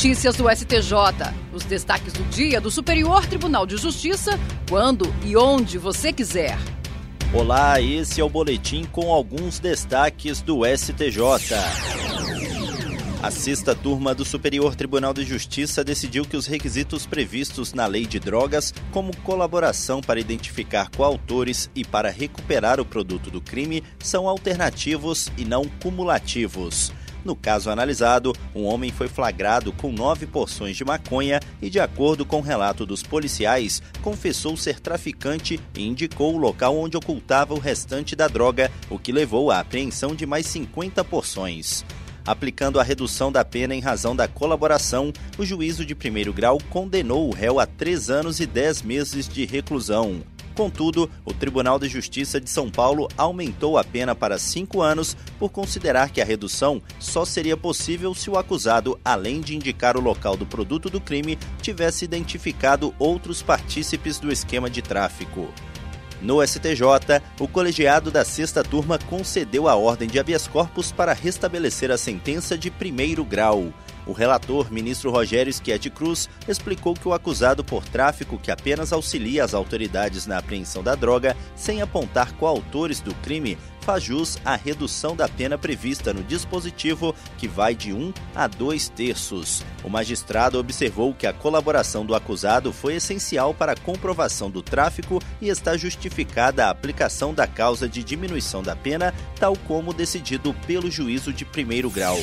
Notícias do STJ. Os destaques do dia do Superior Tribunal de Justiça, quando e onde você quiser. Olá, esse é o boletim com alguns destaques do STJ. A sexta turma do Superior Tribunal de Justiça decidiu que os requisitos previstos na Lei de Drogas, como colaboração para identificar coautores e para recuperar o produto do crime, são alternativos e não cumulativos. No caso analisado, um homem foi flagrado com nove porções de maconha e, de acordo com o relato dos policiais, confessou ser traficante e indicou o local onde ocultava o restante da droga, o que levou à apreensão de mais 50 porções. Aplicando a redução da pena em razão da colaboração, o juízo de primeiro grau condenou o réu a três anos e dez meses de reclusão. Contudo, o Tribunal de Justiça de São Paulo aumentou a pena para cinco anos por considerar que a redução só seria possível se o acusado, além de indicar o local do produto do crime, tivesse identificado outros partícipes do esquema de tráfico. No STJ, o colegiado da sexta turma concedeu a ordem de habeas corpus para restabelecer a sentença de primeiro grau. O relator, ministro Rogério Schietti Cruz, explicou que o acusado por tráfico que apenas auxilia as autoridades na apreensão da droga, sem apontar coautores do crime, faz jus à redução da pena prevista no dispositivo, que vai de 1 a 2 terços. O magistrado observou que a colaboração do acusado foi essencial para a comprovação do tráfico e está justificada a aplicação da causa de diminuição da pena, tal como decidido pelo juízo de primeiro grau.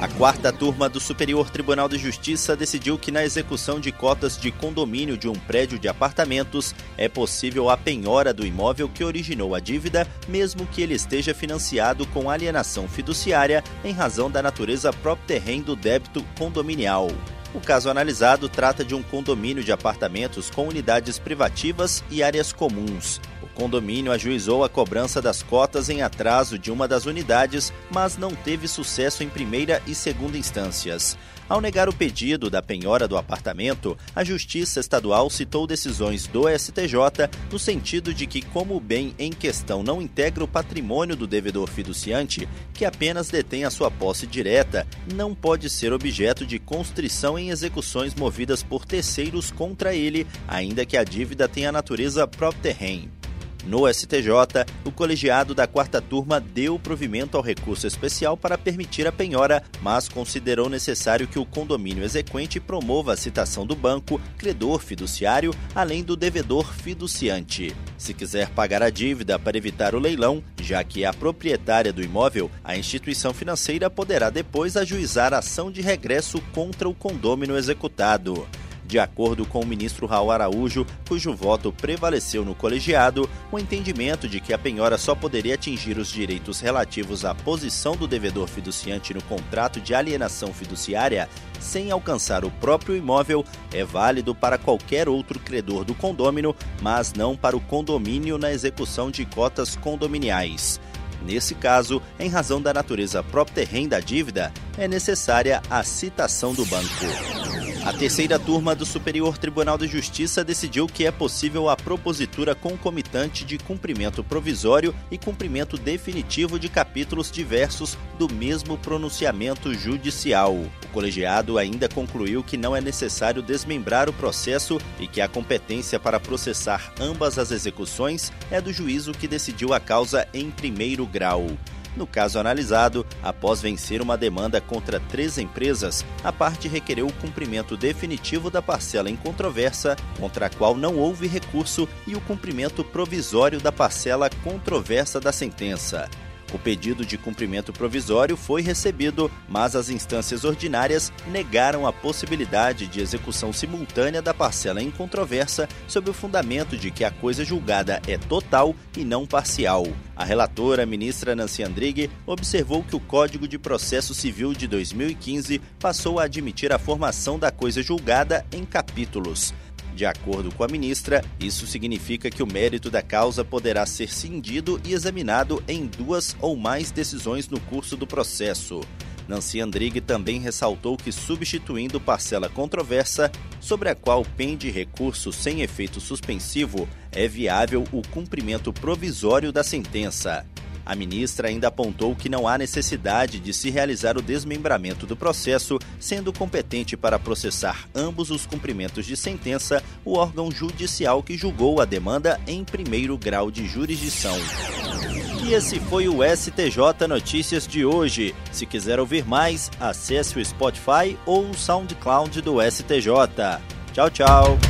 A quarta turma do Superior Tribunal de Justiça decidiu que na execução de cotas de condomínio de um prédio de apartamentos é possível a penhora do imóvel que originou a dívida, mesmo que ele esteja financiado com alienação fiduciária em razão da natureza própria terreno do débito condominial. O caso analisado trata de um condomínio de apartamentos com unidades privativas e áreas comuns condomínio ajuizou a cobrança das cotas em atraso de uma das unidades, mas não teve sucesso em primeira e segunda instâncias. Ao negar o pedido da penhora do apartamento, a Justiça Estadual citou decisões do STJ no sentido de que, como o bem em questão não integra o patrimônio do devedor fiduciante, que apenas detém a sua posse direta, não pode ser objeto de constrição em execuções movidas por terceiros contra ele, ainda que a dívida tenha natureza própria terreno. No STJ, o colegiado da quarta turma deu provimento ao recurso especial para permitir a penhora, mas considerou necessário que o condomínio exequente promova a citação do banco, credor fiduciário, além do devedor fiduciante. Se quiser pagar a dívida para evitar o leilão, já que é a proprietária do imóvel, a instituição financeira poderá depois ajuizar ação de regresso contra o condômino executado. De acordo com o ministro Raul Araújo, cujo voto prevaleceu no colegiado, o entendimento de que a penhora só poderia atingir os direitos relativos à posição do devedor fiduciante no contrato de alienação fiduciária sem alcançar o próprio imóvel é válido para qualquer outro credor do condômino, mas não para o condomínio na execução de cotas condominiais. Nesse caso, em razão da natureza própria terreno da dívida, é necessária a citação do banco. A terceira turma do Superior Tribunal de Justiça decidiu que é possível a propositura concomitante de cumprimento provisório e cumprimento definitivo de capítulos diversos do mesmo pronunciamento judicial. O colegiado ainda concluiu que não é necessário desmembrar o processo e que a competência para processar ambas as execuções é do juízo que decidiu a causa em primeiro grau. No caso analisado, após vencer uma demanda contra três empresas, a parte requereu o cumprimento definitivo da parcela em controvérsia, contra a qual não houve recurso, e o cumprimento provisório da parcela controversa da sentença. O pedido de cumprimento provisório foi recebido, mas as instâncias ordinárias negaram a possibilidade de execução simultânea da parcela em controvérsia sob o fundamento de que a coisa julgada é total e não parcial. A relatora, ministra Nancy Andrighi, observou que o Código de Processo Civil de 2015 passou a admitir a formação da coisa julgada em capítulos. De acordo com a ministra, isso significa que o mérito da causa poderá ser cindido e examinado em duas ou mais decisões no curso do processo. Nancy Andrighi também ressaltou que, substituindo parcela controversa, sobre a qual pende recurso sem efeito suspensivo, é viável o cumprimento provisório da sentença. A ministra ainda apontou que não há necessidade de se realizar o desmembramento do processo, sendo competente para processar ambos os cumprimentos de sentença o órgão judicial que julgou a demanda em primeiro grau de jurisdição. E esse foi o STJ Notícias de hoje. Se quiser ouvir mais, acesse o Spotify ou o SoundCloud do STJ. Tchau, tchau.